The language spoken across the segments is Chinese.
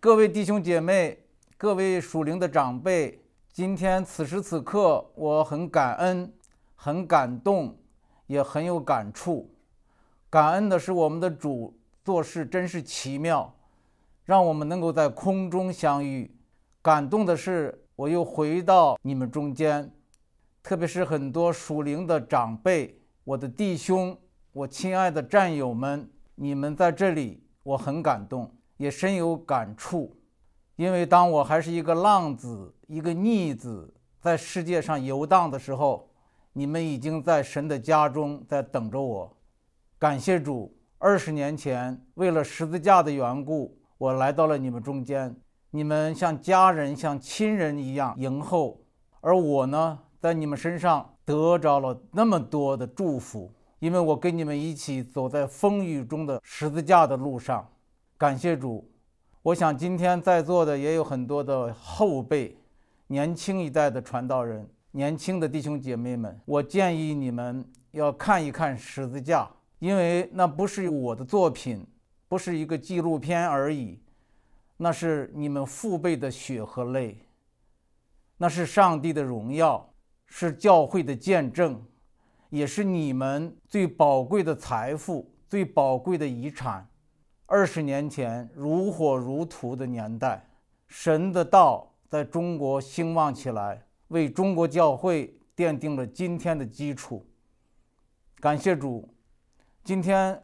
各位弟兄姐妹，各位属灵的长辈，今天此时此刻，我很感恩，很感动，也很有感触。感恩的是我们的主做事真是奇妙，让我们能够在空中相遇。感动的是，我又回到你们中间，特别是很多属灵的长辈，我的弟兄，我亲爱的战友们，你们在这里，我很感动。也深有感触，因为当我还是一个浪子、一个逆子，在世界上游荡的时候，你们已经在神的家中在等着我。感谢主，二十年前为了十字架的缘故，我来到了你们中间，你们像家人、像亲人一样迎候，而我呢，在你们身上得着了那么多的祝福，因为我跟你们一起走在风雨中的十字架的路上。感谢主，我想今天在座的也有很多的后辈，年轻一代的传道人，年轻的弟兄姐妹们，我建议你们要看一看十字架，因为那不是我的作品，不是一个纪录片而已，那是你们父辈的血和泪，那是上帝的荣耀，是教会的见证，也是你们最宝贵的财富，最宝贵的遗产。二十年前，如火如荼的年代，神的道在中国兴旺起来，为中国教会奠定了今天的基础。感谢主，今天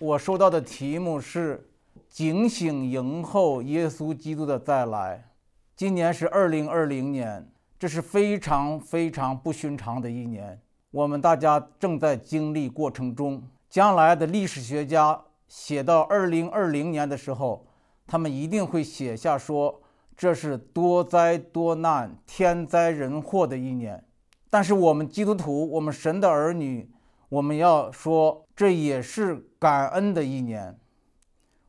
我收到的题目是“警醒迎候耶稣基督的再来”。今年是二零二零年，这是非常非常不寻常的一年。我们大家正在经历过程中，将来的历史学家。写到二零二零年的时候，他们一定会写下说这是多灾多难、天灾人祸的一年。但是我们基督徒，我们神的儿女，我们要说这也是感恩的一年。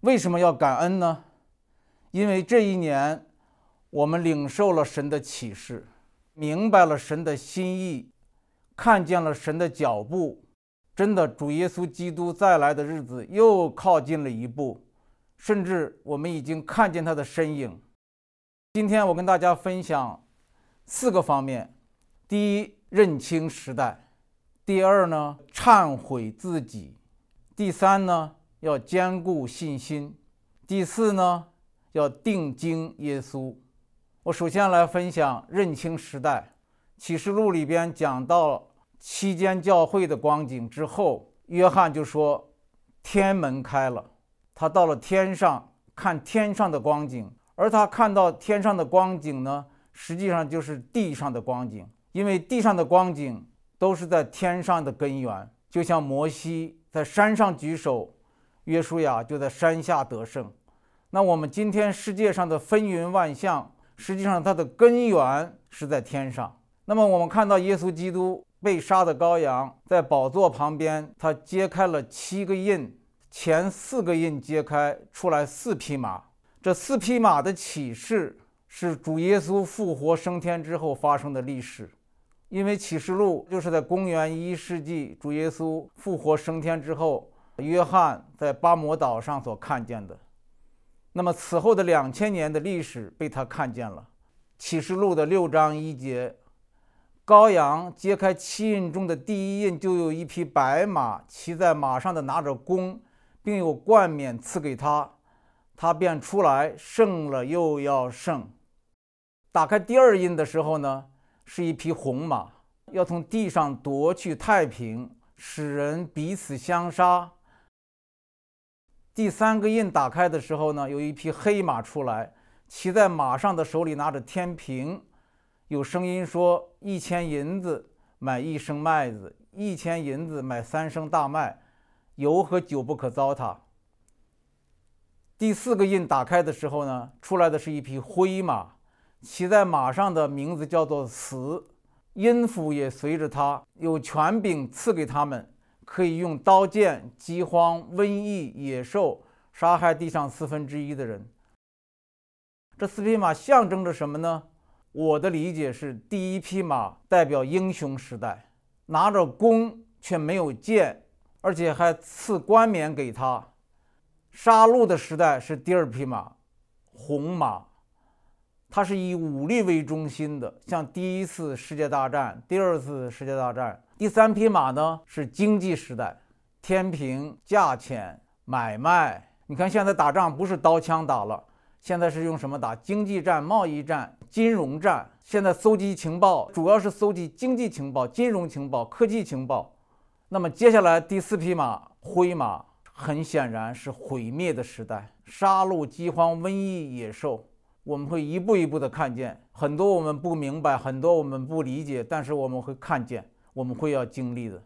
为什么要感恩呢？因为这一年我们领受了神的启示，明白了神的心意，看见了神的脚步。真的，主耶稣基督再来的日子又靠近了一步，甚至我们已经看见他的身影。今天我跟大家分享四个方面：第一，认清时代；第二呢，忏悔自己；第三呢，要兼顾信心；第四呢，要定睛耶稣。我首先来分享认清时代。启示录里边讲到。期间教会的光景之后，约翰就说：“天门开了。”他到了天上看天上的光景，而他看到天上的光景呢，实际上就是地上的光景，因为地上的光景都是在天上的根源。就像摩西在山上举手，约书亚就在山下得胜。那我们今天世界上的风云万象，实际上它的根源是在天上。那么我们看到耶稣基督。被杀的羔羊在宝座旁边，他揭开了七个印，前四个印揭开出来四匹马。这四匹马的启示是主耶稣复活升天之后发生的历史，因为启示录就是在公元一世纪主耶稣复活升天之后，约翰在巴摩岛上所看见的。那么此后的两千年的历史被他看见了。启示录的六章一节。高阳揭开七印中的第一印，就有一匹白马，骑在马上的拿着弓，并有冠冕赐给他，他便出来胜了又要胜。打开第二印的时候呢，是一匹红马，要从地上夺去太平，使人彼此相杀。第三个印打开的时候呢，有一匹黑马出来，骑在马上的手里拿着天平。有声音说：“一千银子买一升麦子，一千银子买三升大麦，油和酒不可糟蹋。”第四个印打开的时候呢，出来的是一匹灰马，骑在马上的名字叫做死，音符也随着他，有权柄赐给他们，可以用刀剑、饥荒、瘟疫、野兽杀害地上四分之一的人。这四匹马象征着什么呢？我的理解是，第一匹马代表英雄时代，拿着弓却没有剑，而且还赐冠冕给他。杀戮的时代是第二匹马，红马，它是以武力为中心的，像第一次世界大战、第二次世界大战。第三匹马呢是经济时代，天平、价钱、买卖。你看现在打仗不是刀枪打了，现在是用什么打？经济战、贸易战、金融战。现在搜集情报主要是搜集经济情报、金融情报、科技情报。那么接下来第四匹马灰马，很显然是毁灭的时代，杀戮、饥荒、瘟疫、野兽，我们会一步一步的看见很多我们不明白，很多我们不理解，但是我们会看见，我们会要经历的。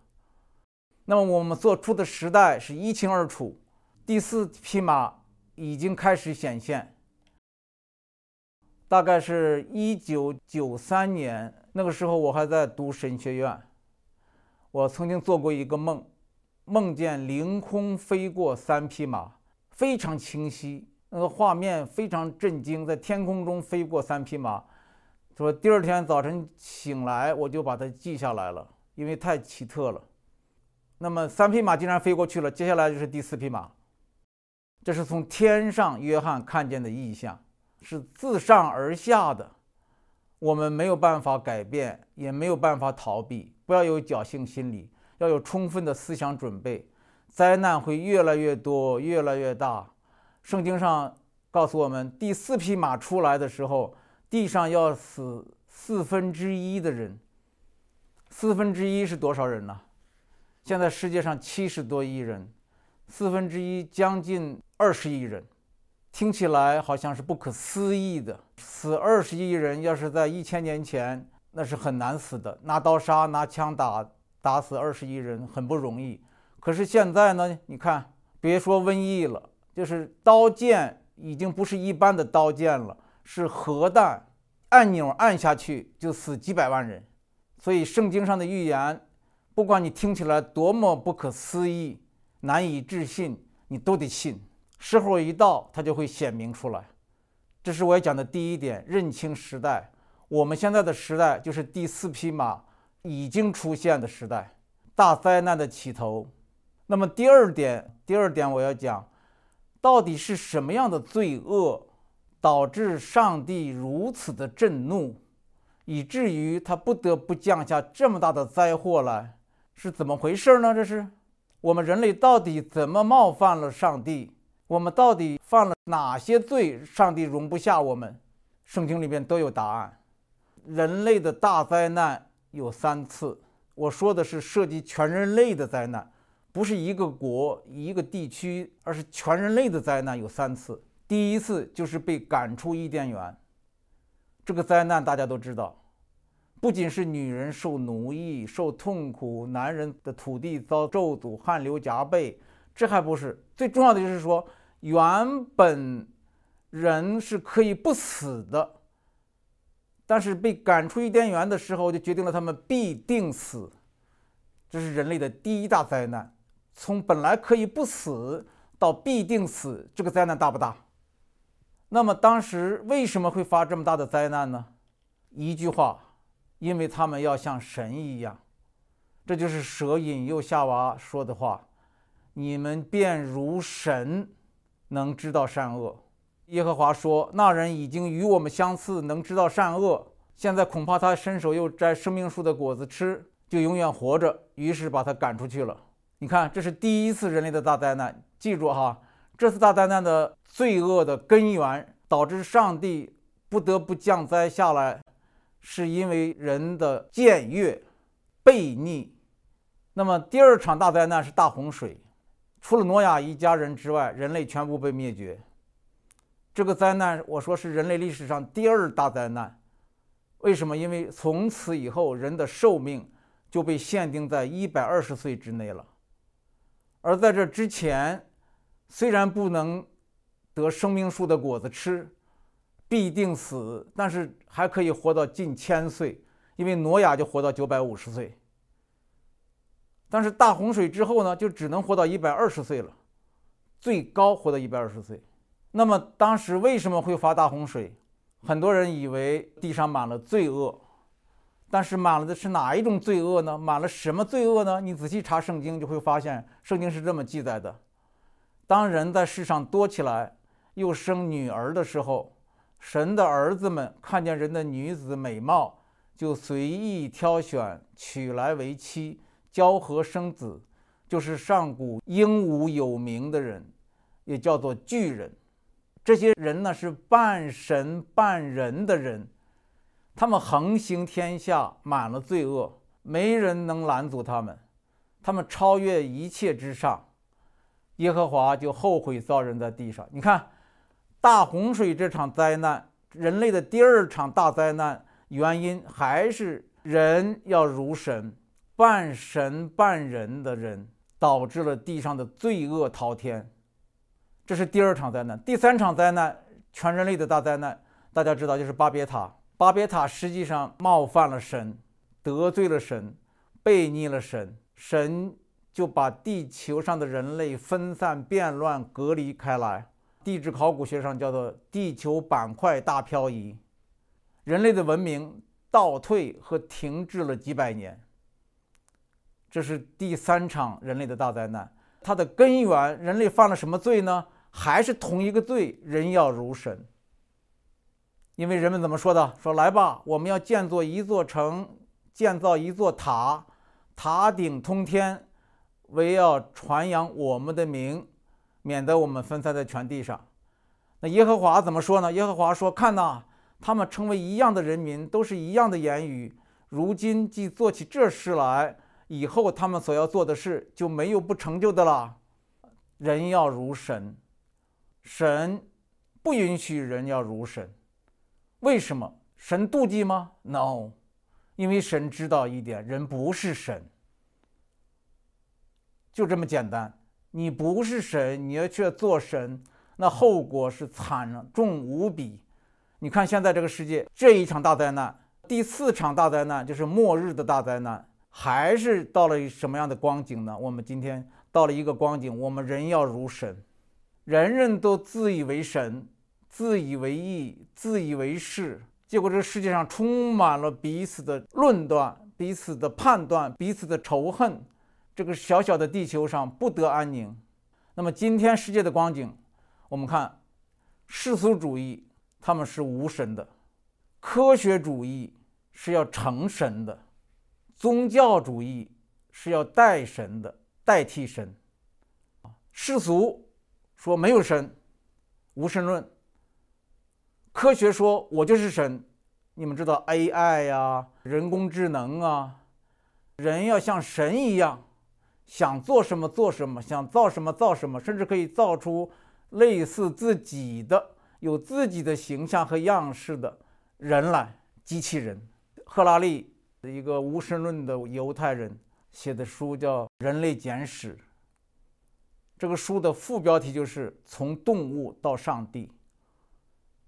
那么我们做出的时代是一清二楚，第四匹马已经开始显现。大概是一九九三年，那个时候我还在读神学院。我曾经做过一个梦，梦见凌空飞过三匹马，非常清晰，那个画面非常震惊，在天空中飞过三匹马。说第二天早晨醒来，我就把它记下来了，因为太奇特了。那么三匹马竟然飞过去了，接下来就是第四匹马，这是从天上约翰看见的异象。是自上而下的，我们没有办法改变，也没有办法逃避。不要有侥幸心理，要有充分的思想准备。灾难会越来越多，越来越大。圣经上告诉我们，第四匹马出来的时候，地上要死四分之一的人。四分之一是多少人呢？现在世界上七十多亿人，四分之一将近二十亿人。听起来好像是不可思议的，死二十亿人，要是在一千年前，那是很难死的，拿刀杀，拿枪打，打死二十亿人很不容易。可是现在呢？你看，别说瘟疫了，就是刀剑已经不是一般的刀剑了，是核弹，按钮按下去就死几百万人。所以圣经上的预言，不管你听起来多么不可思议、难以置信，你都得信。时候一到，它就会显明出来。这是我要讲的第一点：认清时代。我们现在的时代就是第四匹马已经出现的时代，大灾难的起头。那么第二点，第二点我要讲，到底是什么样的罪恶导致上帝如此的震怒，以至于他不得不降下这么大的灾祸来？是怎么回事呢？这是我们人类到底怎么冒犯了上帝？我们到底犯了哪些罪？上帝容不下我们？圣经里面都有答案。人类的大灾难有三次，我说的是涉及全人类的灾难，不是一个国、一个地区，而是全人类的灾难有三次。第一次就是被赶出伊甸园，这个灾难大家都知道，不仅是女人受奴役、受痛苦，男人的土地遭咒诅、汗流浃背，这还不是最重要的，就是说。原本人是可以不死的，但是被赶出伊甸园的时候，就决定了他们必定死。这是人类的第一大灾难。从本来可以不死到必定死，这个灾难大不大？那么当时为什么会发这么大的灾难呢？一句话，因为他们要像神一样。这就是蛇引诱夏娃说的话：“你们便如神。”能知道善恶，耶和华说：“那人已经与我们相似，能知道善恶。现在恐怕他伸手又摘生命树的果子吃，就永远活着。”于是把他赶出去了。你看，这是第一次人类的大灾难。记住哈，这次大灾难的罪恶的根源，导致上帝不得不降灾下来，是因为人的僭越、悖逆。那么第二场大灾难是大洪水。除了挪亚一家人之外，人类全部被灭绝。这个灾难，我说是人类历史上第二大灾难。为什么？因为从此以后，人的寿命就被限定在一百二十岁之内了。而在这之前，虽然不能得生命树的果子吃，必定死，但是还可以活到近千岁，因为挪亚就活到九百五十岁。但是大洪水之后呢，就只能活到一百二十岁了，最高活到一百二十岁。那么当时为什么会发大洪水？很多人以为地上满了罪恶，但是满了的是哪一种罪恶呢？满了什么罪恶呢？你仔细查圣经就会发现，圣经是这么记载的：当人在世上多起来，又生女儿的时候，神的儿子们看见人的女子美貌，就随意挑选，娶来为妻，交合生子，就是上古英武有名的人，也叫做巨人。这些人呢，是半神半人的人，他们横行天下，满了罪恶，没人能拦阻他们，他们超越一切之上。耶和华就后悔造人在地上。你看，大洪水这场灾难，人类的第二场大灾难，原因还是人要如神，半神半人的人，导致了地上的罪恶滔天。这是第二场灾难，第三场灾难，全人类的大灾难，大家知道就是巴别塔。巴别塔实际上冒犯了神，得罪了神，背逆了神，神就把地球上的人类分散、变乱、隔离开来。地质考古学上叫做地球板块大漂移，人类的文明倒退和停滞了几百年。这是第三场人类的大灾难。它的根源，人类犯了什么罪呢？还是同一个罪，人要如神。因为人们怎么说的？说来吧，我们要建造一座城，建造一座塔，塔顶通天，为要传扬我们的名，免得我们分散在全地上。那耶和华怎么说呢？耶和华说：“看呐，他们成为一样的人民，都是一样的言语。如今既做起这事来。”以后他们所要做的事就没有不成就的了。人要如神，神不允许人要如神。为什么？神妒忌吗？No，因为神知道一点，人不是神，就这么简单。你不是神，你要去做神，那后果是惨重无比。你看现在这个世界，这一场大灾难，第四场大灾难就是末日的大灾难。还是到了什么样的光景呢？我们今天到了一个光景，我们人要如神，人人都自以为神，自以为义，自以为是，结果这世界上充满了彼此的论断、彼此的判断、彼此的仇恨，这个小小的地球上不得安宁。那么今天世界的光景，我们看世俗主义他们是无神的，科学主义是要成神的。宗教主义是要代神的，代替神。世俗说没有神，无神论。科学说我就是神。你们知道 AI 呀，人工智能啊，人要像神一样，想做什么做什么，想造什么造什么，甚至可以造出类似自己的、有自己的形象和样式的人来，机器人。赫拉利。一个无神论的犹太人写的书叫《人类简史》。这个书的副标题就是“从动物到上帝”。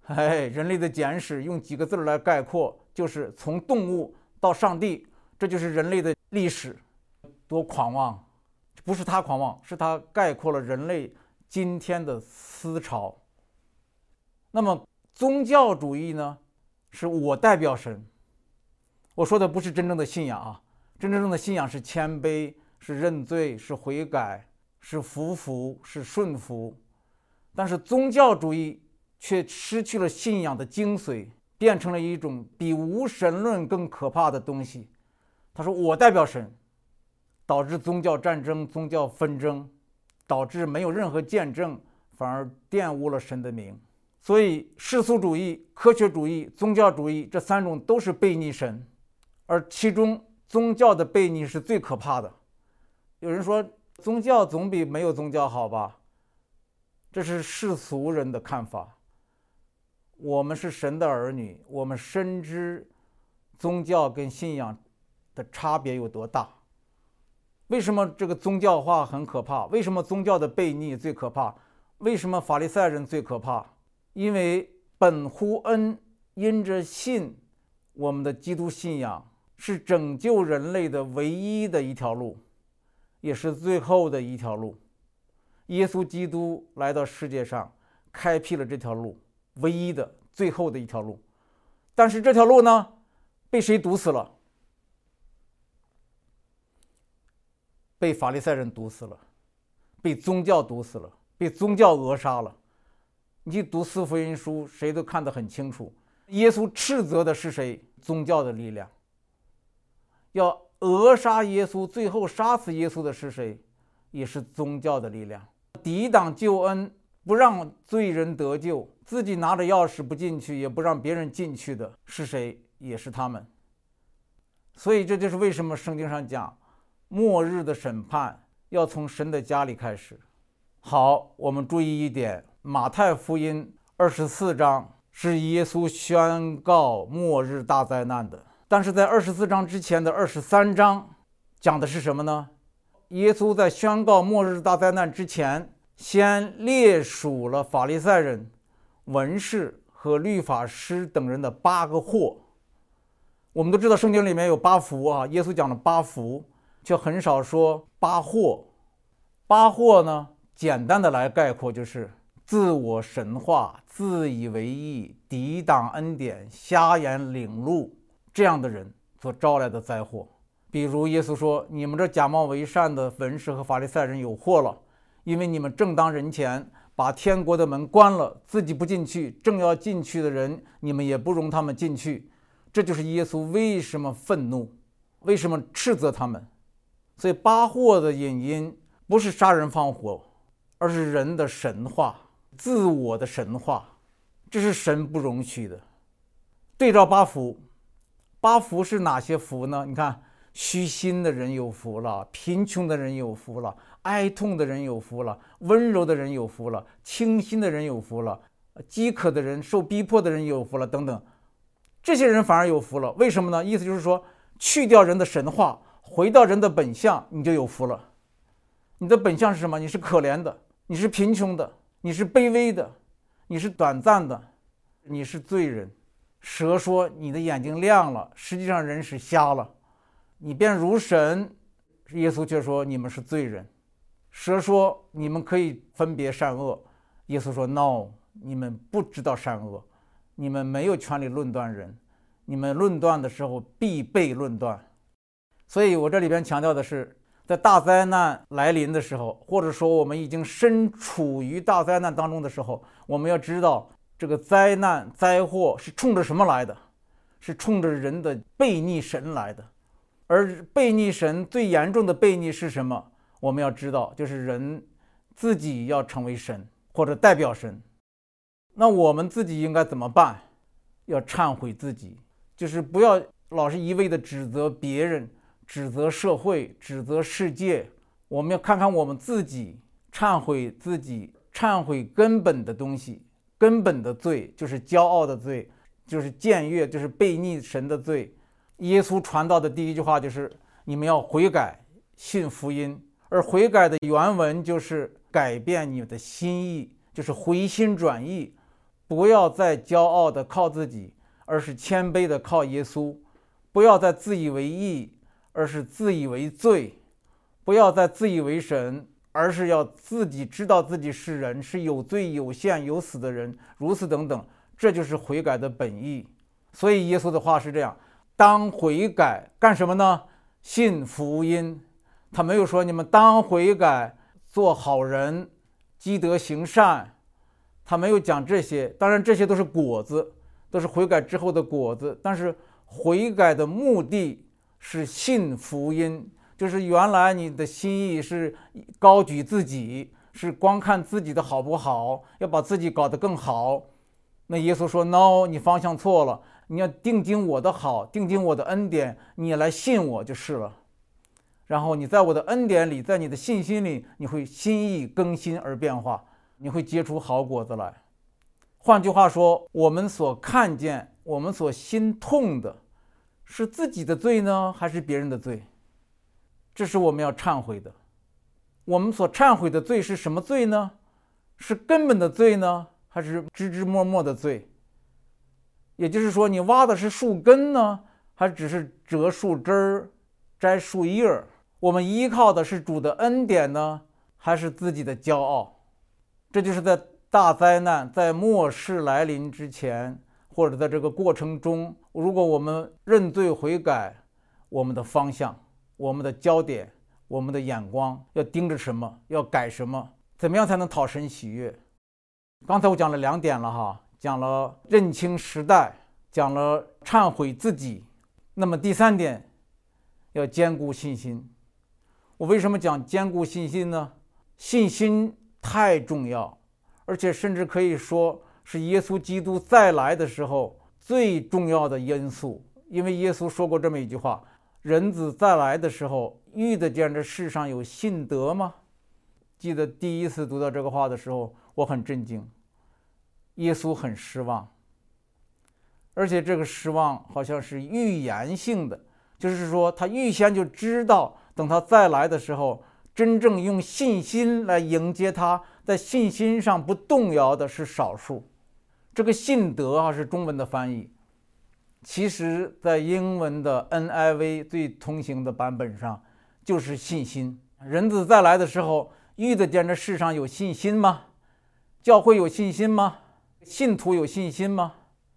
哎，人类的简史用几个字来概括，就是从动物到上帝，这就是人类的历史。多狂妄！不是他狂妄，是他概括了人类今天的思潮。那么宗教主义呢？是我代表神。我说的不是真正的信仰啊，真正的信仰是谦卑，是认罪，是悔改，是服服，是顺服。但是宗教主义却失去了信仰的精髓，变成了一种比无神论更可怕的东西。他说：“我代表神”，导致宗教战争、宗教纷争，导致没有任何见证，反而玷污了神的名。所以，世俗主义、科学主义、宗教主义这三种都是背逆神。而其中宗教的悖逆是最可怕的。有人说宗教总比没有宗教好吧？这是世俗人的看法。我们是神的儿女，我们深知宗教跟信仰的差别有多大。为什么这个宗教化很可怕？为什么宗教的悖逆最可怕？为什么法利赛人最可怕？因为本乎恩，因着信，我们的基督信仰。是拯救人类的唯一的一条路，也是最后的一条路。耶稣基督来到世界上，开辟了这条路，唯一的、最后的一条路。但是这条路呢，被谁堵死了？被法利赛人堵死了，被宗教堵死了，被宗教扼杀了。你读四福音书，谁都看得很清楚。耶稣斥责的是谁？宗教的力量。要扼杀耶稣，最后杀死耶稣的是谁？也是宗教的力量。抵挡救恩，不让罪人得救，自己拿着钥匙不进去，也不让别人进去的是谁？也是他们。所以这就是为什么圣经上讲，末日的审判要从神的家里开始。好，我们注意一点，马太福音二十四章是耶稣宣告末日大灾难的，但是在二十四章之前的二十三章讲的是什么呢？耶稣在宣告末日大灾难之前，先列数了法利赛人、文士和律法师等人的八个祸。我们都知道圣经里面有八福啊，耶稣讲了八福，却很少说八祸。八祸呢，简单的来概括就是自我神化、自以为意、抵挡恩典、瞎眼领路这样的人所招来的灾祸。比如耶稣说：“你们这假冒为善的文士和法利赛人有祸了，因为你们正当人前把天国的门关了，自己不进去，正要进去的人，你们也不容他们进去。”这就是耶稣为什么愤怒，为什么斥责他们。所以八祸的原因不是杀人放火，而是人的神话、自我的神话，这是神不容许的。对照八福，八福是哪些福呢？你看，虚心的人有福了，贫穷的人有福了，哀痛的人有福了，温柔的人有福了，清心的人有福了，饥渴的人、受逼迫的人有福了，等等。这些人反而有福了，为什么呢？意思就是说，去掉人的神话，回到人的本相，你就有福了。你的本相是什么？你是可怜的，你是贫穷的，你是卑微的，你是短暂的，你是罪人。蛇说你的眼睛亮了，实际上人是瞎了。你便如神，耶稣却说你们是罪人。蛇说你们可以分别善恶，耶稣说 no，你们不知道善恶。你们没有权利论断人，你们论断的时候必被论断。所以我这里边强调的是，在大灾难来临的时候，或者说我们已经身处于大灾难当中的时候，我们要知道这个灾难灾祸是冲着什么来的？是冲着人的背逆神来的。而背逆神最严重的背逆是什么？我们要知道，就是人自己要成为神，或者代表神。那我们自己应该怎么办？要忏悔自己，就是不要老是一味的指责别人、指责社会、指责世界。我们要看看我们自己，忏悔自己，忏悔根本的东西，根本的罪就是骄傲的罪，就是僭越，就是背逆神的罪。耶稣传道的第一句话就是：你们要悔改，信福音。而悔改的原文就是改变你的心意，就是回心转意。不要再骄傲的靠自己，而是谦卑的靠耶稣；不要再自以为义，而是自以为罪；不要再自以为神，而是要自己知道自己是人，是有罪、有限、有死的人。如此等等，这就是悔改的本意。所以耶稣的话是这样：当悔改干什么呢？信福音。他没有说你们当悔改做好人，积德行善。他没有讲这些，当然这些都是果子，都是悔改之后的果子。但是悔改的目的是信福音，就是原来你的心意是高举自己，是光看自己的好不好，要把自己搞得更好。那耶稣说：“no，你方向错了，你要定睛我的好，定睛我的恩典，你来信我就是了。然后你在我的恩典里，在你的信心里，你会心意更新而变化。”你会结出好果子来。换句话说，我们所看见、我们所心痛的，是自己的罪呢，还是别人的罪？这是我们要忏悔的。我们所忏悔的罪是什么罪呢？是根本的罪呢，还是枝枝末末的罪？也就是说，你挖的是树根呢，还只是折树枝儿、摘树叶儿？我们依靠的是主的恩典呢，还是自己的骄傲？这就是在大灾难在末世来临之前，或者在这个过程中，如果我们认罪悔改，我们的方向、我们的焦点、我们的眼光要盯着什么？要改什么？怎么样才能讨神喜悦？刚才我讲了两点了哈，讲了认清时代，讲了忏悔自己。那么第三点，要兼顾信心。我为什么讲兼顾信心呢？信心太重要，而且甚至可以说是耶稣基督再来的时候最重要的因素。因为耶稣说过这么一句话：“人子再来的时候，遇得见这世上有信德吗？”记得第一次读到这个话的时候，我很震惊。耶稣很失望，而且这个失望好像是预言性的，就是说他预先就知道，等他再来的时候，真正用信心来迎接他，在信心上不动摇的是少数。这个信德啊，是中文的翻译，其实在英文的 NIV 最通行的版本上就是信心。人子再来的时候。遇得见这世上有信心吗？教会有信心吗？信徒有信心吗？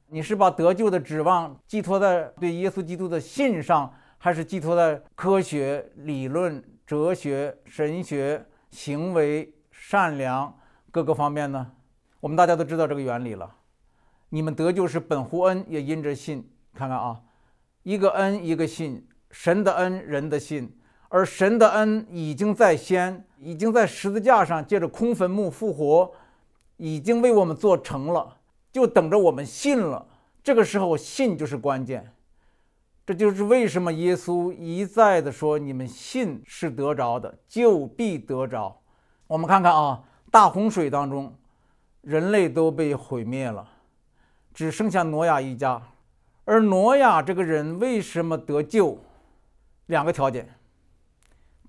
你是把得救的指望寄托在对耶稣基督的信上，还是寄托在科学、理论、哲学、神学、行为、善良各个方面呢？我们大家都知道这个原理了。你们得救是本乎恩，也因着信。看看啊，一个恩，一个信，神的恩，人的信。而神的恩已经在先，已经在十字架上借着空坟墓复活，已经为我们做成了，就等着我们信了。这个时候信就是关键，这就是为什么耶稣一再的说：“你们信是得着的，就必得着。”我们看看啊，大洪水当中，人类都被毁灭了，只剩下挪亚一家。而挪亚这个人为什么得救？两个条件。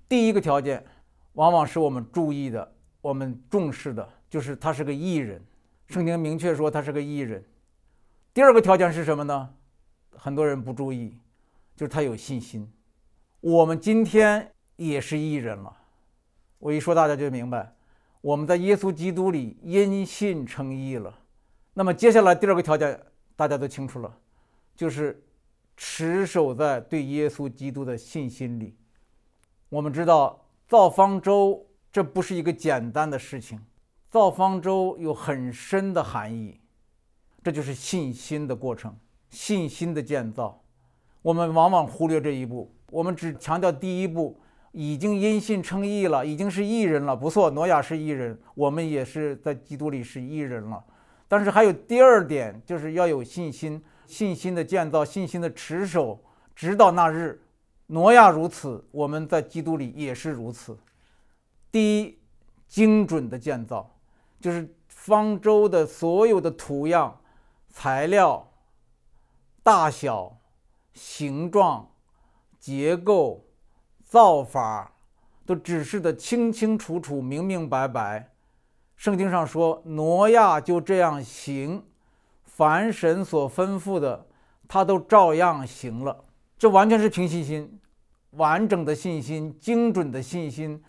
第一个条件，往往是我们注意的、我们重视的，就是他是个艺人。圣经明确说他是个艺人。第二个条件是什么呢？很多人不注意，就是他有信心。我们今天也是艺人了。我一说大家就明白，我们在耶稣基督里因信称义了。那么接下来第二个条件大家都清楚了，就是持守在对耶稣基督的信心里。我们知道造方舟这不是一个简单的事情，造方舟有很深的含义，这就是信心的过程，信心的建造。我们往往忽略这一步，我们只强调第一步，已经因信称义了，已经是义人了。不错，挪亚是义人，我们也是在基督里是义人了。但是还有第二点，就是要有信心，信心的建造，信心的持守，直到那日。挪亚如此，我们在基督里也是如此。第一，精准的建造，就是方舟的所有的图样、材料、大小、形状、结构、造法，都指示的清清楚楚、明明白白。圣经上说，挪亚就这样行，凡神所吩咐的，他都照样行了。这完全是凭信心，完整的信心，精准的信心。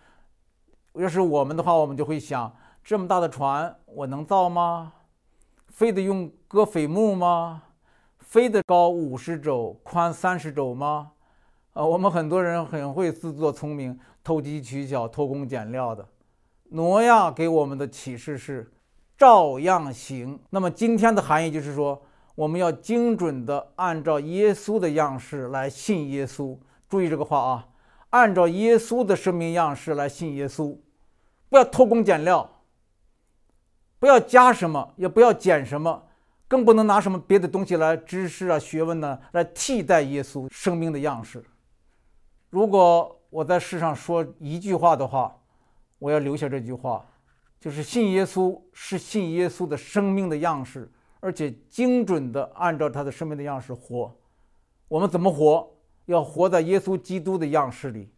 要是我们的话，我们就会想：这么大的船，我能造吗？非得用割斐木吗？非得高五十肘、宽三十肘吗？啊，我们很多人很会自作聪明、投机取巧、偷工减料的。挪亚给我们的启示是：照样行。那么今天的含义就是说。我们要精准的按照耶稣的样式来信耶稣。注意这个话啊，按照耶稣的生命样式来信耶稣，不要偷工减料，不要加什么，也不要减什么，更不能拿什么别的东西来知识啊、学问呢来替代耶稣生命的样式。如果我在世上说一句话的话，我要留下这句话，就是信耶稣是信耶稣的生命的样式。而且精准地按照他的生命的样式活，我们怎么活？要活在耶稣基督的样式里，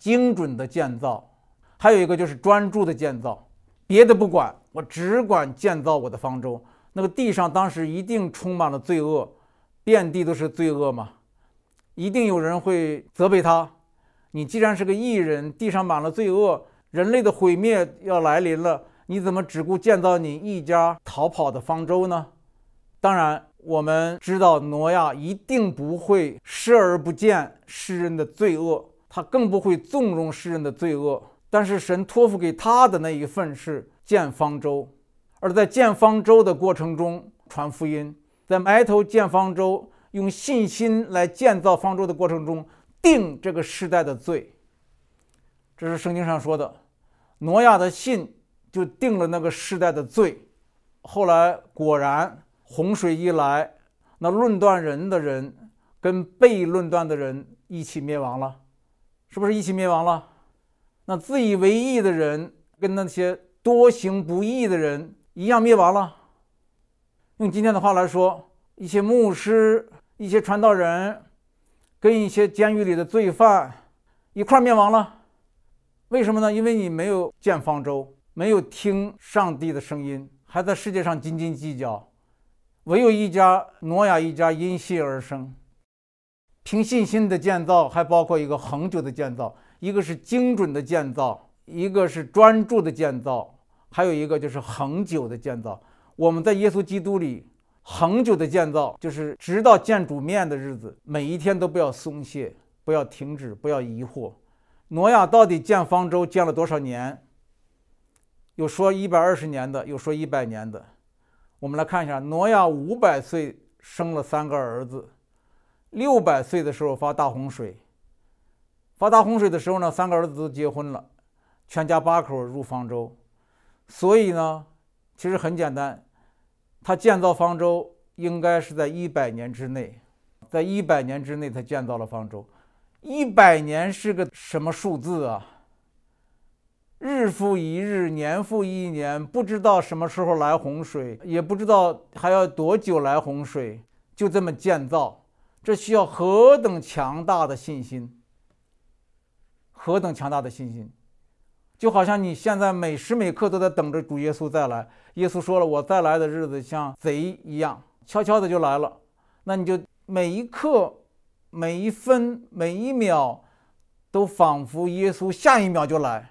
精准的建造。还有一个就是专注的建造，别的不管，我只管建造我的方舟。那个地上当时一定充满了罪恶，遍地都是罪恶嘛，一定有人会责备他。你既然是个艺人，地上满了罪恶，人类的毁灭要来临了。你怎么只顾建造你一家逃跑的方舟呢？当然，我们知道挪亚一定不会视而不见世人的罪恶，他更不会纵容世人的罪恶。但是神托付给他的那一份是建方舟，而在建方舟的过程中传福音，在埋头建方舟、用信心来建造方舟的过程中定这个时代的罪。这是圣经上说的，挪亚的信就定了那个时代的罪。后来果然洪水一来，那论断人的人跟被论断的人一起灭亡了，是不是一起灭亡了？那自以为义的人跟那些多行不义的人一样灭亡了。用今天的话来说，一些牧师、一些传道人跟一些监狱里的罪犯一块灭亡了。为什么呢？因为你没有建方舟，没有听上帝的声音，还在世界上斤斤计较。唯有一家挪亚一家因信而生。凭信心的建造，还包括一个恒久的建造，一个是精准的建造，一个是专注的建造，还有一个就是恒久的建造。我们在耶稣基督里恒久的建造，就是直到见主面的日子，每一天都不要松懈，不要停止，不要疑惑。挪亚到底建方舟建了多少年？有说一百二十年的，有说一百年的。我们来看一下，挪亚五百岁生了三个儿子，六百岁的时候发大洪水。发大洪水的时候呢，三个儿子都结婚了，全家八口入方舟。所以呢，其实很简单，他建造方舟应该是在一百年之内，在一百年之内他建造了方舟。一百年是个什么数字啊？日复一日，年复一年，不知道什么时候来洪水，也不知道还要多久来洪水，就这么建造，这需要何等强大的信心！何等强大的信心！就好像你现在每时每刻都在等着主耶稣再来。耶稣说了：“我再来的日子像贼一样，悄悄的就来了。”那你就每一刻。每一分每一秒，都仿佛耶稣下一秒就来，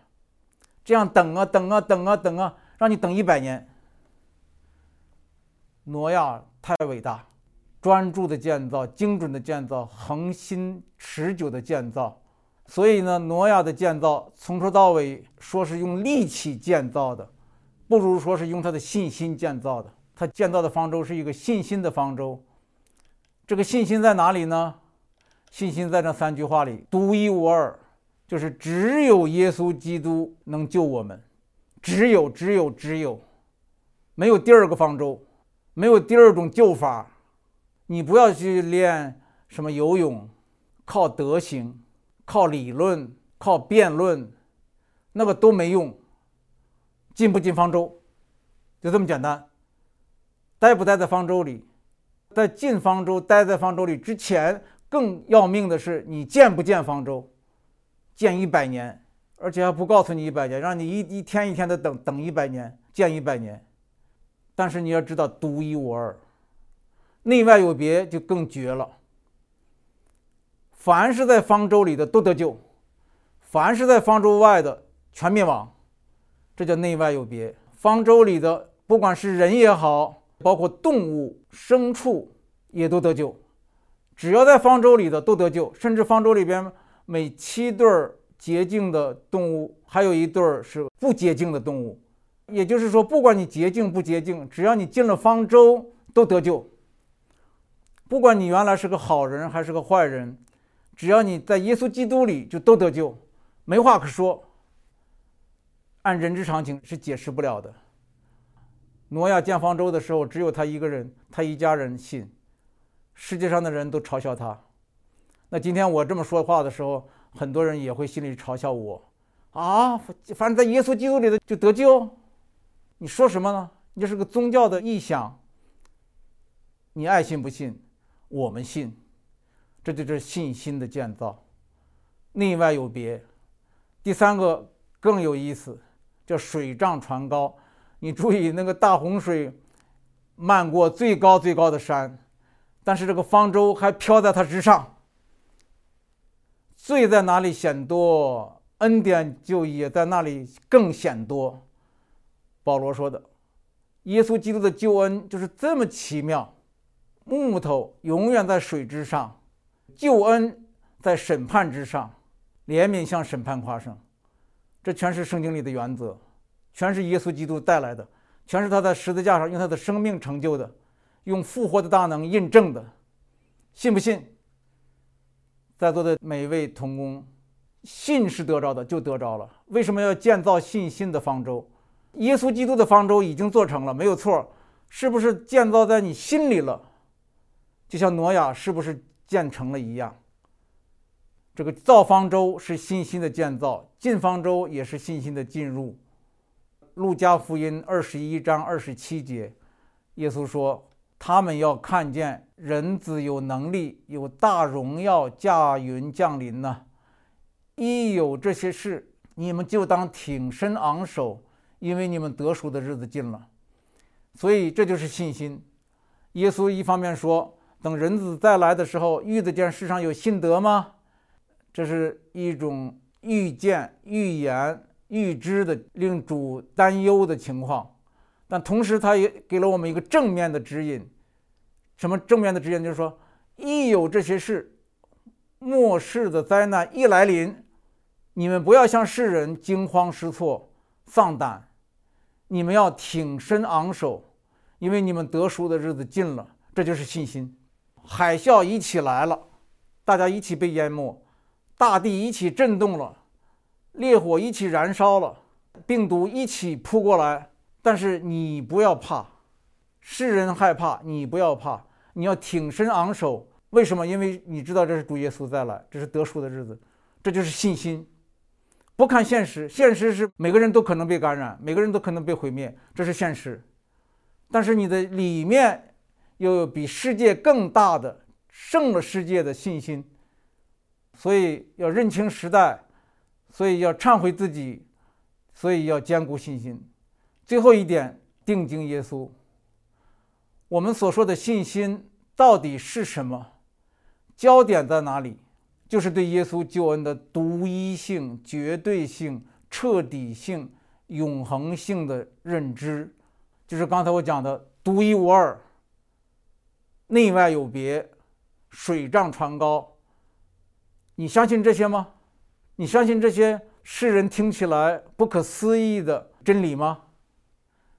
这样等啊等啊等啊等啊，让你等一百年。挪亚太伟大，专注的建造，精准的建造，恒心持久的建造。所以呢，挪亚的建造从头到尾说是用力气建造的，不如说是用他的信心建造的。他建造的方舟是一个信心的方舟。这个信心在哪里呢？信心在这三句话里独一无二，就是只有耶稣基督能救我们，只有只有只有，没有第二个方舟，没有第二种救法。你不要去练什么游泳，靠德行，靠理论，靠辩论，那个都没用。进不进方舟，就这么简单。待不待在方舟里，在进方舟、待在方舟里之前。更要命的是，你建不建方舟？建一百年，而且还不告诉你一百年，让你一一天一天的等等一百年，建一百年。但是你要知道，独一无二，内外有别，就更绝了。凡是在方舟里的都得救，凡是在方舟外的全灭亡，这叫内外有别。方舟里的，不管是人也好，包括动物、牲畜，也都得救。只要在方舟里的都得救，甚至方舟里边每七对儿洁净的动物，还有一对儿是不洁净的动物。也就是说，不管你洁净不洁净，只要你进了方舟，都得救。不管你原来是个好人还是个坏人，只要你在耶稣基督里，就都得救，没话可说。按人之常情是解释不了的。挪亚建方舟的时候，只有他一个人，他一家人信。世界上的人都嘲笑他，那今天我这么说话的时候，很多人也会心里嘲笑我，啊，反正在耶稣基督里的就得救，你说什么呢？你这是个宗教的臆想，你爱信不信，我们信，这就是信心的建造，内外有别。第三个更有意思，叫水涨船高，你注意那个大洪水漫过最高最高的山。但是这个方舟还飘在它之上，罪在哪里显多，恩典就也在那里更显多。保罗说的，耶稣基督的救恩就是这么奇妙。木头永远在水之上，救恩在审判之上，怜悯向审判夸胜，这全是圣经里的原则，全是耶稣基督带来的。全是他在十字架上用他的生命成就的，用复活的大能印证的。信不信？在座的每一位同工，信是得着的，就得着了。为什么要建造信心的方舟？耶稣基督的方舟已经做成了，没有错。是不是建造在你心里了？就像挪亚是不是建成了一样？这个造方舟是信心的建造，进方舟也是信心的进入。路加福音二十一章二十七节，耶稣说：“他们要看见人子有能力、有大荣耀驾云降临呢。一有这些事，你们就当挺身昂首，因为你们得赎的日子近了。”所以这就是信心。耶稣一方面说：“等人子再来的时候，遇得见世上有信德吗？”这是一种预见、预言、预知的令主担忧的情况。但同时，他也给了我们一个正面的指引。什么正面的指引？就是说，一有这些事，末世的灾难一来临，你们不要向世人惊慌失措、丧胆，你们要挺身昂首。因为你们得赎的日子近了，这就是信心。海啸一起来了，大家一起被淹没，大地一起震动了，烈火一起燃烧了，病毒一起扑过来。但是你不要怕，世人害怕，你不要怕，你要挺身昂首。为什么？因为你知道这是主耶稣再来，这是得赎的日子，这就是信心。不看现实，现实是每个人都可能被感染，每个人都可能被毁灭，这是现实。但是你的里面又有比世界更大的胜了世界的信心，所以要认清时代，所以要忏悔自己，所以要坚固信心。最后一点，定睛耶稣。我们所说的信心到底是什么？焦点在哪里？就是对耶稣救恩的独一性、绝对性、彻底性、永恒性的认知。就是刚才我讲的独一无二、内外有别、水涨船高。你相信这些吗？你相信这些世人听起来不可思议的真理吗？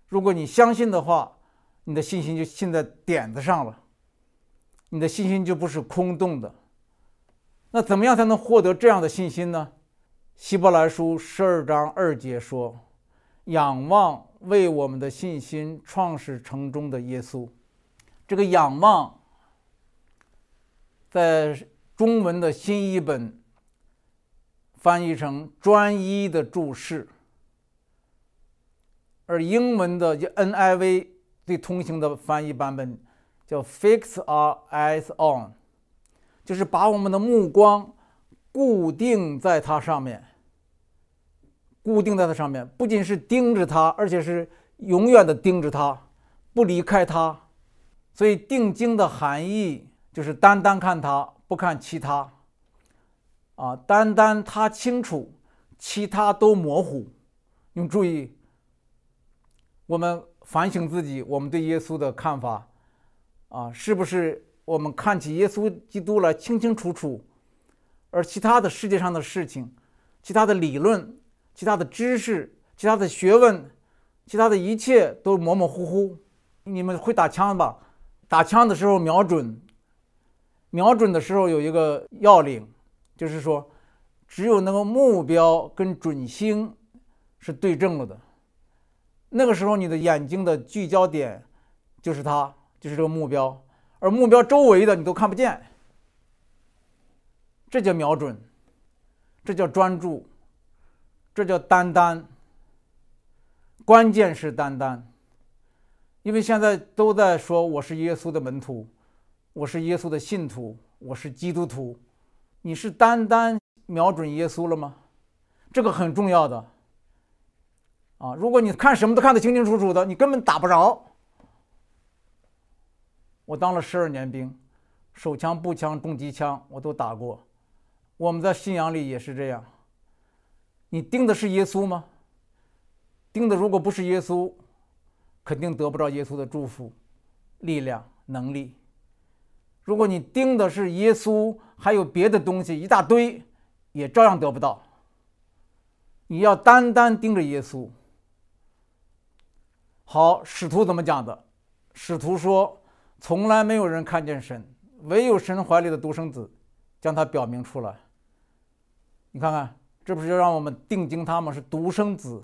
如果你相信的话，你的信心就信在点子上了，你的信心就不是空洞的。那怎么样才能获得这样的信心呢？希伯来书十二章二节说：“仰望。”为我们的信心创始成终的耶稣，这个仰望，在中文的新译本翻译成专一的注视，而英文的 NIV 最通行的翻译版本叫 “fix our eyes on”，就是把我们的目光固定在它上面。固定在它上面，不仅是盯着它，而且是永远的盯着它，不离开它。所以定睛的含义就是单单看它，不看其他。啊，单单它清楚，其他都模糊。你注意，我们反省自己，我们对耶稣的看法，啊，是不是我们看起耶稣基督来清清楚楚，而其他的世界上的事情，其他的理论。其他的知识、其他的学问、其他的一切都模模糊糊。你们会打枪吧？打枪的时候瞄准，瞄准的时候有一个要领，就是说，只有那个目标跟准星是对正了的，那个时候你的眼睛的聚焦点就是它，就是这个目标，而目标周围的你都看不见。这叫瞄准，这叫专注。这叫单单，关键是单单，因为现在都在说我是耶稣的门徒，我是耶稣的信徒，我是基督徒。你是单单瞄准耶稣了吗？这个很重要的啊！如果你看什么都看得清清楚楚的，你根本打不着。我当了十二年兵，手枪、步枪、重机枪我都打过。我们在信仰里也是这样。你盯的是耶稣吗？盯的如果不是耶稣，肯定得不着耶稣的祝福、力量、能力。如果你盯的是耶稣，还有别的东西一大堆，也照样得不到。你要单单盯着耶稣。好，使徒怎么讲的？使徒说，从来没有人看见神，唯有神怀里的独生子将他表明出来。你看看，这不是要让我们定睛他吗？是独生子，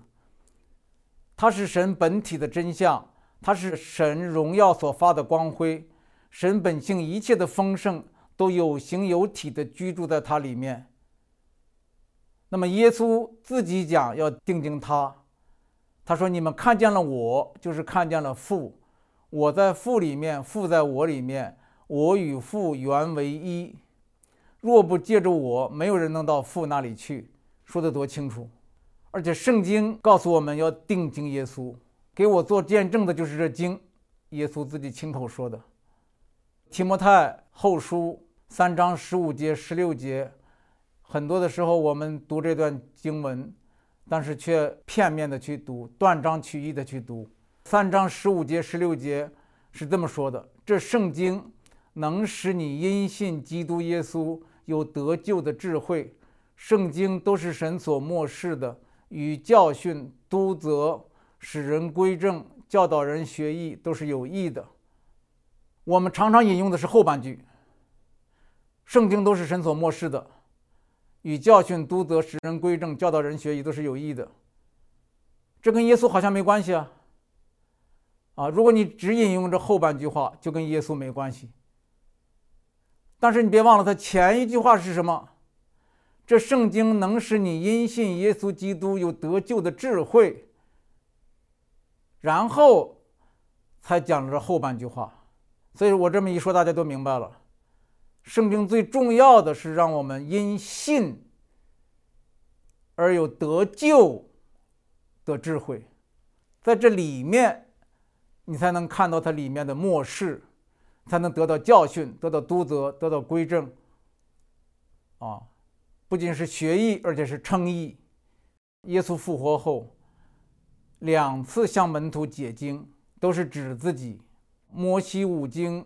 他是神本体的真相，他是神荣耀所发的光辉，神本性一切的丰盛都有形有体的居住在他里面。那么耶稣自己讲要定睛他，他说：“你们看见了我，就是看见了父。我在父里面，父在我里面，我与父原为一。若不借着我，没有人能到父那里去。”说得多清楚！而且圣经告诉我们要定睛耶稣，给我做见证的就是这经，耶稣自己亲口说的。提摩太后书三章十五节、十六节。很多的时候，我们读这段经文，但是却片面的去读，断章取义的去读。三章十五节、十六节是这么说的：这圣经能使你因信基督耶稣有得救的智慧。圣经都是神所漠视的，与教训、督责、使人归正、教导人学艺都是有益的。我们常常引用的是后半句：圣经都是神所漠视的。与教训、督责、使人归正、教导人学也都是有益的。这跟耶稣好像没关系啊！啊，如果你只引用这后半句话，就跟耶稣没关系。但是你别忘了，他前一句话是什么？这圣经能使你因信耶稣基督有得救的智慧。然后才讲了这后半句话。所以我这么一说，大家都明白了。圣经最重要的是让我们因信而有得救的智慧，在这里面，你才能看到它里面的末世，才能得到教训，得到督责，得到归正。啊，不仅是学艺，而且是称义。耶稣复活后，两次向门徒解经，都是指自己。摩西五经。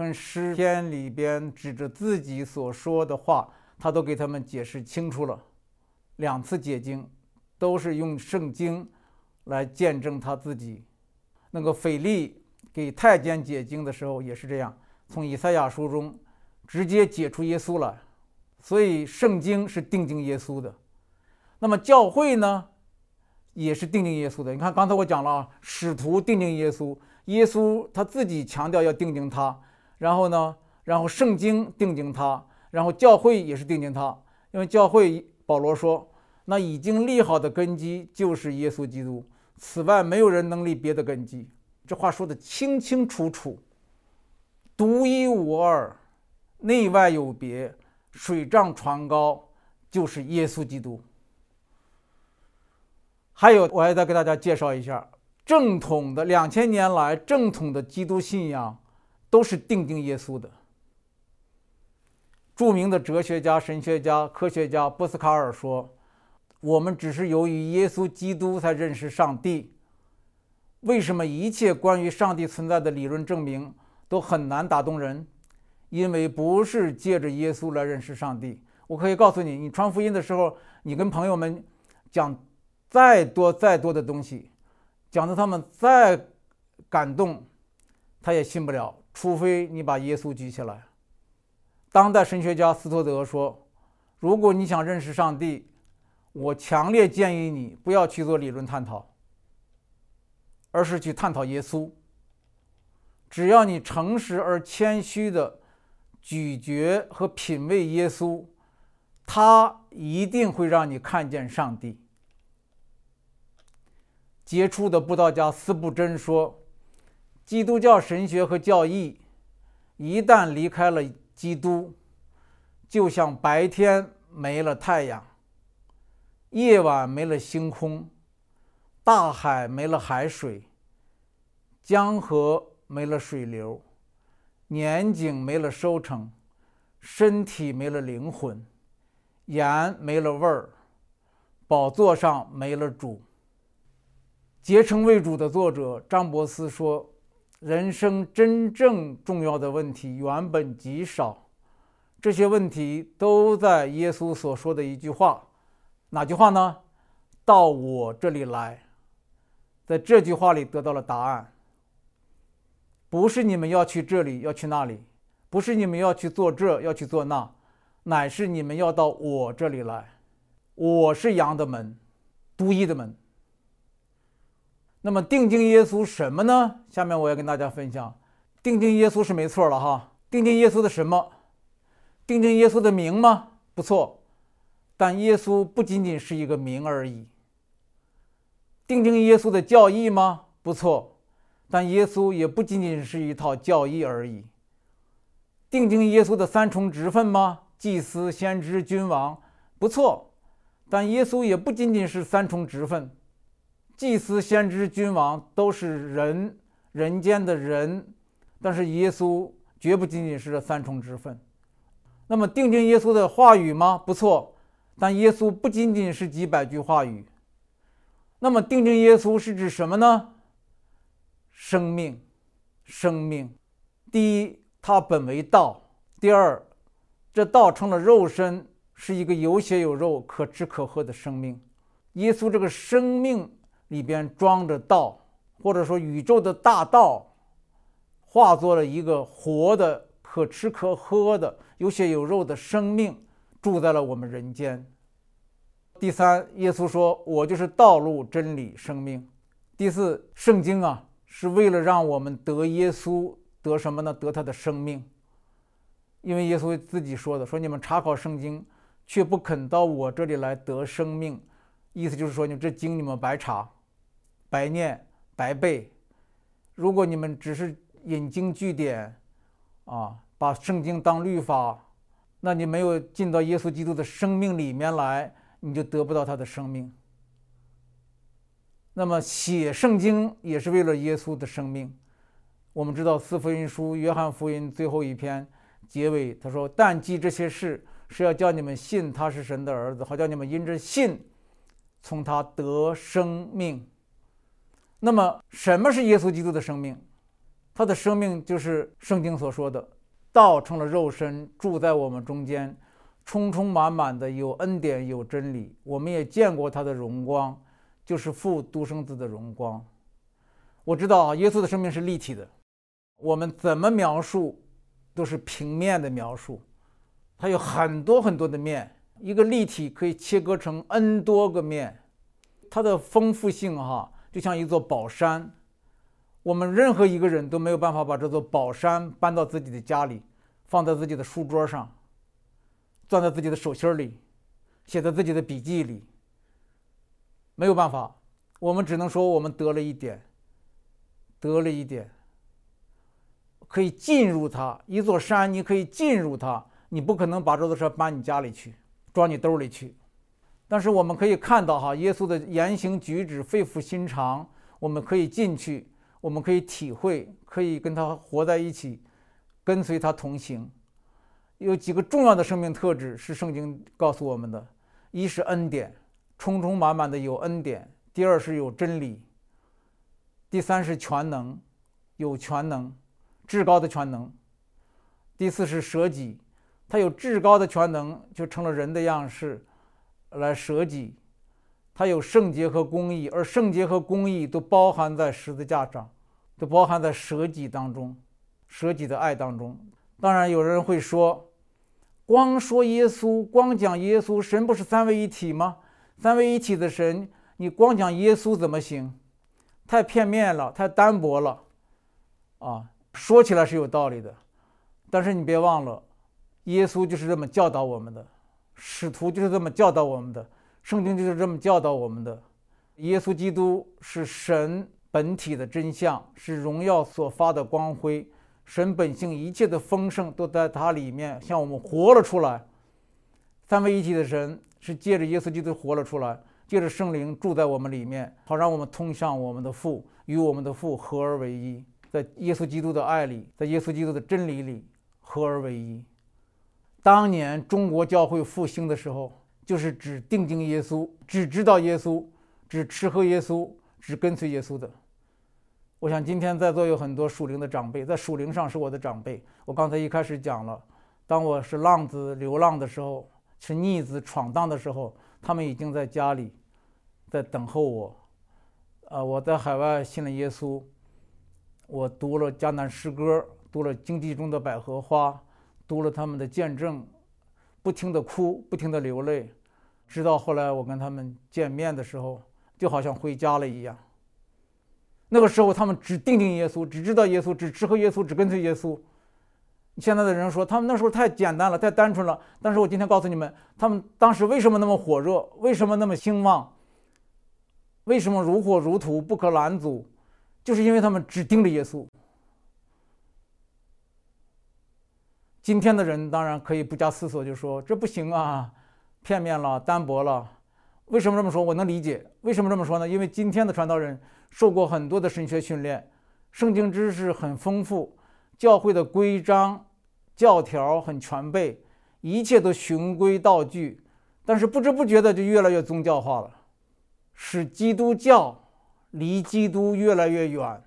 跟诗篇里边指着自己所说的话，他都给他们解释清楚了。两次解经，都是用圣经来见证他自己。那个腓力给太监解经的时候也是这样，从以赛亚书中直接解出耶稣来。所以圣经是定睛耶稣的。那么教会呢，也是定睛耶稣的。你看刚才我讲了，使徒定睛耶稣，耶稣他自己强调要定睛他。然后呢？然后圣经定睛他，然后教会也是定睛他，因为教会保罗说，那已经立好的根基就是耶稣基督，此外没有人能立别的根基。这话说的清清楚楚，独一无二，内外有别，水涨船高，就是耶稣基督。还有，我还再给大家介绍一下正统的两千年来正统的基督信仰。都是定睛耶稣的。著名的哲学家、神学家、科学家波斯卡尔说：“我们只是由于耶稣基督才认识上帝。为什么一切关于上帝存在的理论证明都很难打动人？因为不是借着耶稣来认识上帝。我可以告诉你，你传福音的时候，你跟朋友们讲再多再多的东西，讲的他们再感动，他也信不了。”除非你把耶稣举起来。当代神学家斯托德说：“如果你想认识上帝，我强烈建议你不要去做理论探讨，而是去探讨耶稣。只要你诚实而谦虚的咀嚼和品味耶稣，他一定会让你看见上帝。”杰出的布道家斯布真说。基督教神学和教义一旦离开了基督，就像白天没了太阳，夜晚没了星空，大海没了海水，江河没了水流，年景没了收成，身体没了灵魂，盐没了味儿，宝座上没了主。结成为主的作者张伯斯说。人生真正重要的问题原本极少，这些问题都在耶稣所说的一句话，哪句话呢？到我这里来。在这句话里得到了答案。不是你们要去这里，要去那里；不是你们要去做这，要去做那，乃是你们要到我这里来。我是羊的门，独一的门。那么定睛耶稣什么呢？下面我要跟大家分享，定睛耶稣是没错了哈。定睛耶稣的什么？定睛耶稣的名吗？不错，但耶稣不仅仅是一个名而已。定睛耶稣的教义吗？不错。但耶稣也不仅仅是一套教义而已。定睛耶稣的三重职分吗？祭司、先知、君王，不错。但耶稣也不仅仅是三重职分，祭司、先知、君王都是人，人间的人。但是耶稣绝不仅仅是这三重之分。那么定睛耶稣的话语吗？不错。但耶稣不仅仅是几百句话语。那么定睛耶稣是指什么呢？生命，生命。第一，它本为道；第二，这道成了肉身，是一个有血有肉、可吃可喝的生命。耶稣这个生命里边装着道，或者说宇宙的大道，化作了一个活的、可吃可喝的、有血有肉的生命，住在了我们人间。第三，耶稣说：“我就是道路、真理、生命。”第四，圣经啊。是为了让我们得耶稣得什么呢？得他的生命。因为耶稣自己说的：“说你们查考圣经，却不肯到我这里来得生命。”意思就是说，你这经你们白查、白念、白背。如果你们只是引经据典，啊，把圣经当律法，那你没有进到耶稣基督的生命里面来，你就得不到他的生命。那么写圣经也是为了耶稣的生命。我们知道四福音书约翰福音最后一篇结尾，他说：“但记这些事，是要叫你们信他是神的儿子，好叫你们因着信，从他得生命。”那么什么是耶稣基督的生命？他的生命就是圣经所说的，道成了肉身，住在我们中间，充充满满的有恩典有真理。我们也见过他的荣光。就是父独生子的荣光。我知道，耶稣的生命是立体的，我们怎么描述都是平面的描述，它有很多很多的面，一个立体可以切割成 n 多个面，它的丰富性哈，就像一座宝山，我们任何一个人都没有办法把这座宝山搬到自己的家里，放在自己的书桌上，攥在自己的手心里，写在自己的笔记里。没有办法，我们只能说我们得了一点，得了一点，可以进入它。一座山，你可以进入它，你不可能把这座山搬你家里去，装你兜里去。但是我们可以看到，哈，耶稣的言行举止、肺腑心肠，我们可以进去，我们可以体会，可以跟他活在一起，跟随他同行。有几个重要的生命特质是圣经告诉我们的：一是恩典。充充满满的有恩典，第二是有真理，第三是全能，有全能，至高的全能，第四是舍己，他有至高的全能，就成了人的样式来舍己，他有圣洁和公义，而圣洁和公义都包含在十字架上，都包含在舍己当中，舍己的爱当中。当然有人会说，光说耶稣，光讲耶稣，神不是三位一体吗？三位一体的神，你光讲耶稣怎么行？太片面了，太单薄了，啊，说起来是有道理的，但是你别忘了，耶稣就是这么教导我们的，使徒就是这么教导我们的，圣经就是这么教导我们的。耶稣基督是神本体的真相，是荣耀所发的光辉，神本性一切的丰盛都在它里面，向我们活了出来。三位一体的神。是借着耶稣基督活了出来，借着圣灵住在我们里面，好让我们通向我们的父，与我们的父合而为一，在耶稣基督的爱里，在耶稣基督的真理里合而为一。当年中国教会复兴的时候，就是只定睛耶稣，只知道耶稣，只吃喝耶稣，只跟随耶稣的。我想今天在座有很多属灵的长辈，在属灵上是我的长辈。我刚才一开始讲了，当我是浪子流浪的时候。是逆子闯荡的时候，他们已经在家里，在等候我，呃，我在海外信了耶稣，我读了迦南诗歌，读了经济中的百合花，读了他们的见证，不停的哭，不停的流泪，直到后来我跟他们见面的时候，就好像回家了一样。那个时候，他们只定定耶稣，只知道耶稣，只吃喝耶稣，只跟随耶稣。现在的人说，他们那时候太简单了，太单纯了。但是我今天告诉你们，他们当时为什么那么火热，为什么那么兴旺，为什么如火如荼，不可拦阻，就是因为他们只盯着耶稣。今天的人当然可以不加思索就说这不行啊，片面了，单薄了。为什么这么说？我能理解。为什么这么说呢？因为今天的传道人。受过很多的神学训练，圣经知识很丰富，教会的规章教条很全备，一切都循规蹈矩，但是不知不觉的就越来越宗教化了，使基督教离基督越来越远，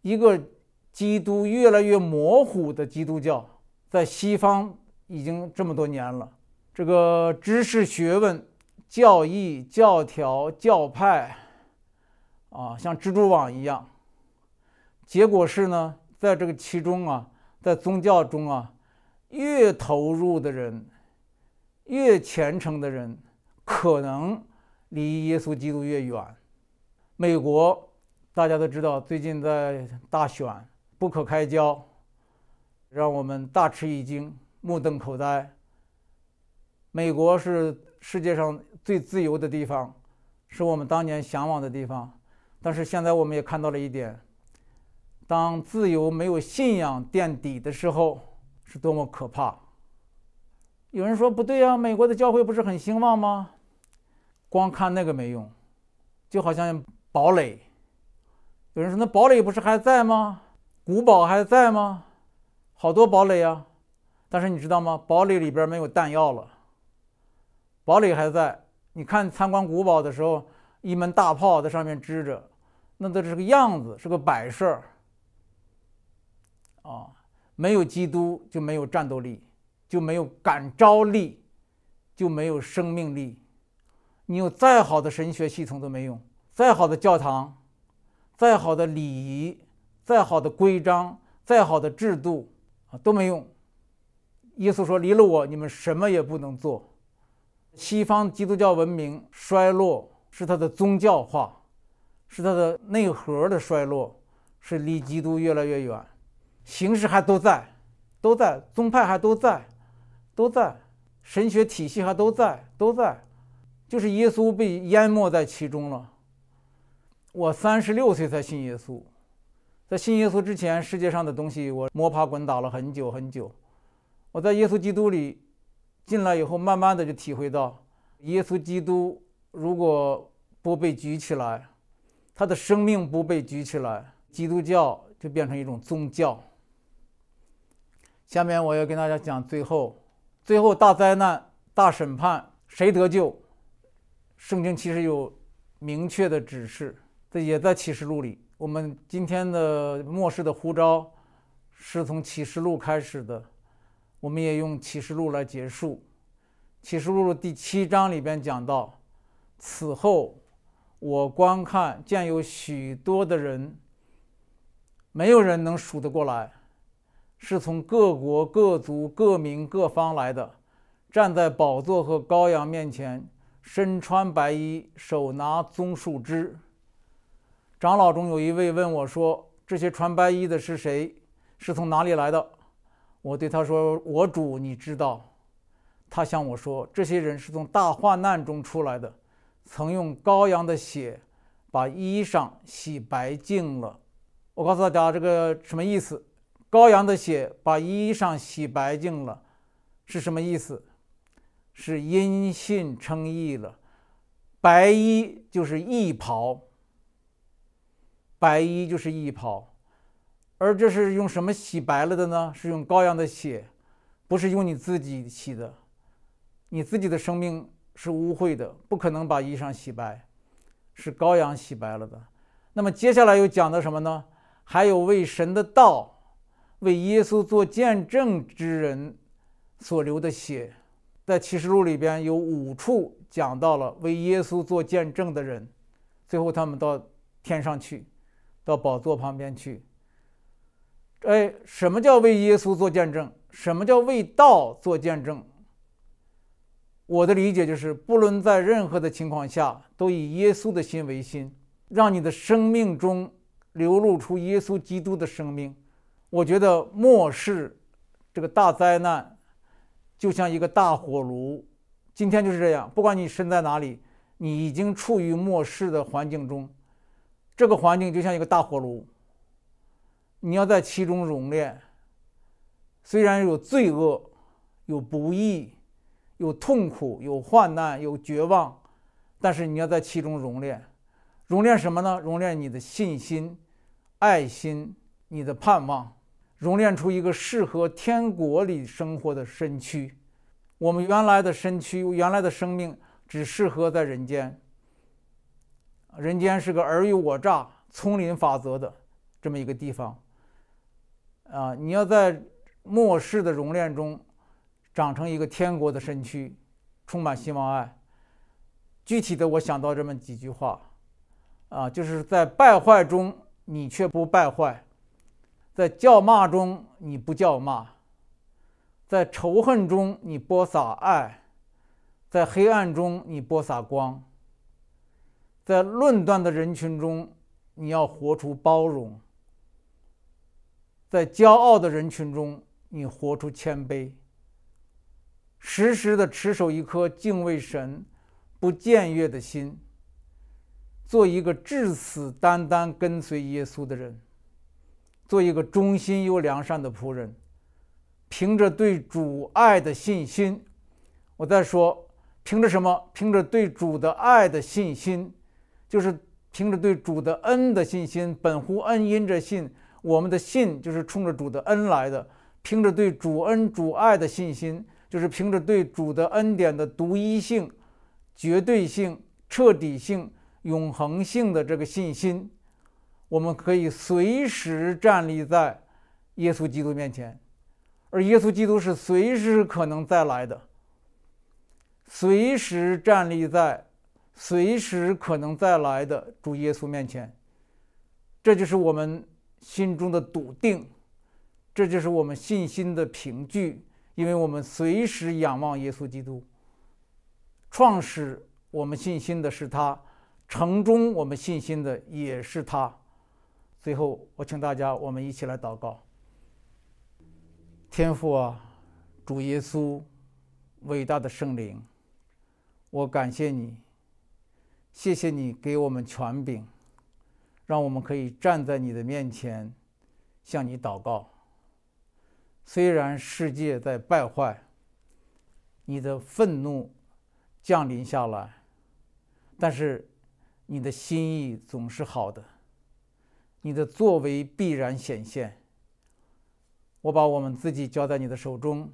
一个基督越来越模糊的基督教，在西方已经这么多年了，这个知识学问、教义、教条、教派。啊，像蜘蛛网一样。结果是呢，在这个其中啊，在宗教中啊，越投入的人，越虔诚的人，可能离耶稣基督越远。美国大家都知道，最近在大选，不可开交，让我们大吃一惊，目瞪口呆。美国是世界上最自由的地方，是我们当年向往的地方。但是现在我们也看到了一点：当自由没有信仰垫底的时候，是多么可怕。有人说不对呀，美国的教会不是很兴旺吗？光看那个没用，就好像堡垒。有人说那堡垒不是还在吗？古堡还在吗？好多堡垒啊！但是你知道吗？堡垒里边没有弹药了。堡垒还在，你看参观古堡的时候，一门大炮在上面支着。那都是个样子，是个摆设啊！没有基督就没有战斗力，就没有感召力，就没有生命力。你有再好的神学系统都没用，再好的教堂，再好的礼仪，再好的规章，再好的制度都没用。耶稣说：“离了我，你们什么也不能做。”西方基督教文明衰落是它的宗教化。是它的内核的衰落，是离基督越来越远，形式还都在，都在，宗派还都在，都在，神学体系还都在，都在，就是耶稣被淹没在其中了。我三十六岁才信耶稣，在信耶稣之前，世界上的东西我摸爬滚打了很久很久。我在耶稣基督里进来以后，慢慢的就体会到，耶稣基督如果不被举起来。他的生命不被举起来，基督教就变成一种宗教。下面我要跟大家讲最后，最后大灾难、大审判，谁得救？圣经其实有明确的指示，这也在启示录里。我们今天的末世的呼召是从启示录开始的，我们也用启示录来结束。启示录第七章里边讲到，此后。我观看见有许多的人，没有人能数得过来，是从各国各族各民各方来的，站在宝座和羔羊面前，身穿白衣，手拿棕树枝。长老中有一位问我说：“这些穿白衣的是谁？是从哪里来的？”我对他说：“我主，你知道。”他向我说：“这些人是从大患难中出来的。”曾用羔羊的血把衣裳洗白净了。我告诉大家这个什么意思？羔羊的血把衣裳洗白净了，是什么意思？是因信称义了。白衣就是义袍，白衣就是衣袍，而这是用什么洗白了的呢？是用羔羊的血，不是用你自己洗的，你自己的生命。是污秽的，不可能把衣裳洗白，是羔羊洗白了的。那么接下来又讲的什么呢？还有为神的道、为耶稣做见证之人所流的血，在启示录里边有五处讲到了为耶稣做见证的人，最后他们到天上去，到宝座旁边去。哎，什么叫为耶稣做见证？什么叫为道做见证？我的理解就是，不论在任何的情况下，都以耶稣的心为心，让你的生命中流露出耶稣基督的生命。我觉得末世这个大灾难就像一个大火炉，今天就是这样。不管你身在哪里，你已经处于末世的环境中，这个环境就像一个大火炉。你要在其中熔炼，虽然有罪恶、有不义、有痛苦、有患难、有绝望，但是你要在其中熔炼。熔炼什么呢？熔炼你的信心、爱心、你的盼望，熔炼出一个适合天国里生活的身躯。我们原来的身躯、原来的生命只适合在人间。人间是个尔虞我诈、丛林法则的这么一个地方。啊，你要在末世的熔炼中长成一个天国的身躯，充满希望爱。具体的，我想到这么几句话，啊，就是在败坏中你却不败坏，在叫骂中你不叫骂，在仇恨中你播撒爱，在黑暗中你播撒光，在论断的人群中你要活出包容。在骄傲的人群中，你活出谦卑；时时的持守一颗敬畏神、不僭越的心，做一个至死单单跟随耶稣的人，做一个忠心又良善的仆人。凭着对主爱的信心，我在说，凭着什么？凭着对主的爱的信心，就是凭着对主的恩的信心。本乎恩，因着信。我们的信就是冲着主的恩来的，凭着对主恩主爱的信心，就是凭着对主的恩典的独一性、绝对性、彻底性、永恒性的这个信心，我们可以随时站立在耶稣基督面前，而耶稣基督是随时可能再来的，随时站立在随时可能再来的主耶稣面前，这就是我们。心中的笃定，这就是我们信心的凭据，因为我们随时仰望耶稣基督。创始我们信心的是他，城中我们信心的也是他。最后，我请大家，我们一起来祷告：天父啊，主耶稣，伟大的圣灵，我感谢你，谢谢你给我们权柄。让我们可以站在你的面前，向你祷告。虽然世界在败坏，你的愤怒降临下来，但是你的心意总是好的，你的作为必然显现。我把我们自己交在你的手中，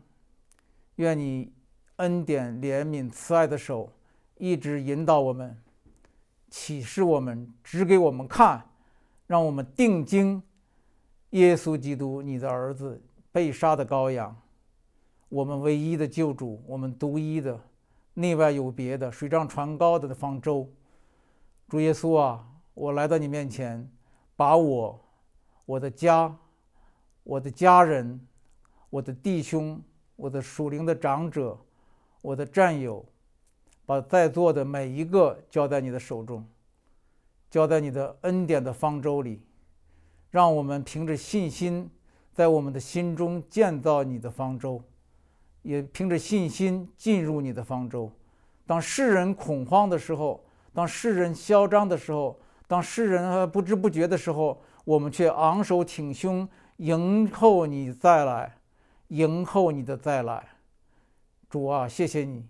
愿你恩典、怜悯、慈爱的手一直引导我们。启示我们，指给我们看，让我们定睛耶稣基督，你的儿子，被杀的羔羊，我们唯一的救主，我们独一的，内外有别的，水涨船高的方舟。主耶稣啊，我来到你面前，把我、我的家、我的家人、我的弟兄、我的属灵的长者、我的战友。把在座的每一个交在你的手中，交在你的恩典的方舟里，让我们凭着信心，在我们的心中建造你的方舟，也凭着信心进入你的方舟。当世人恐慌的时候，当世人嚣张的时候，当世人不知不觉的时候，我们却昂首挺胸迎候你再来，迎候你的再来。主啊，谢谢你。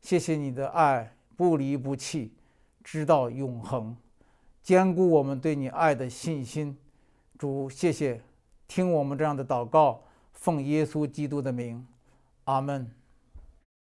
谢谢你的爱不离不弃，直到永恒，坚固我们对你爱的信心。主，谢谢，听我们这样的祷告，奉耶稣基督的名，阿门。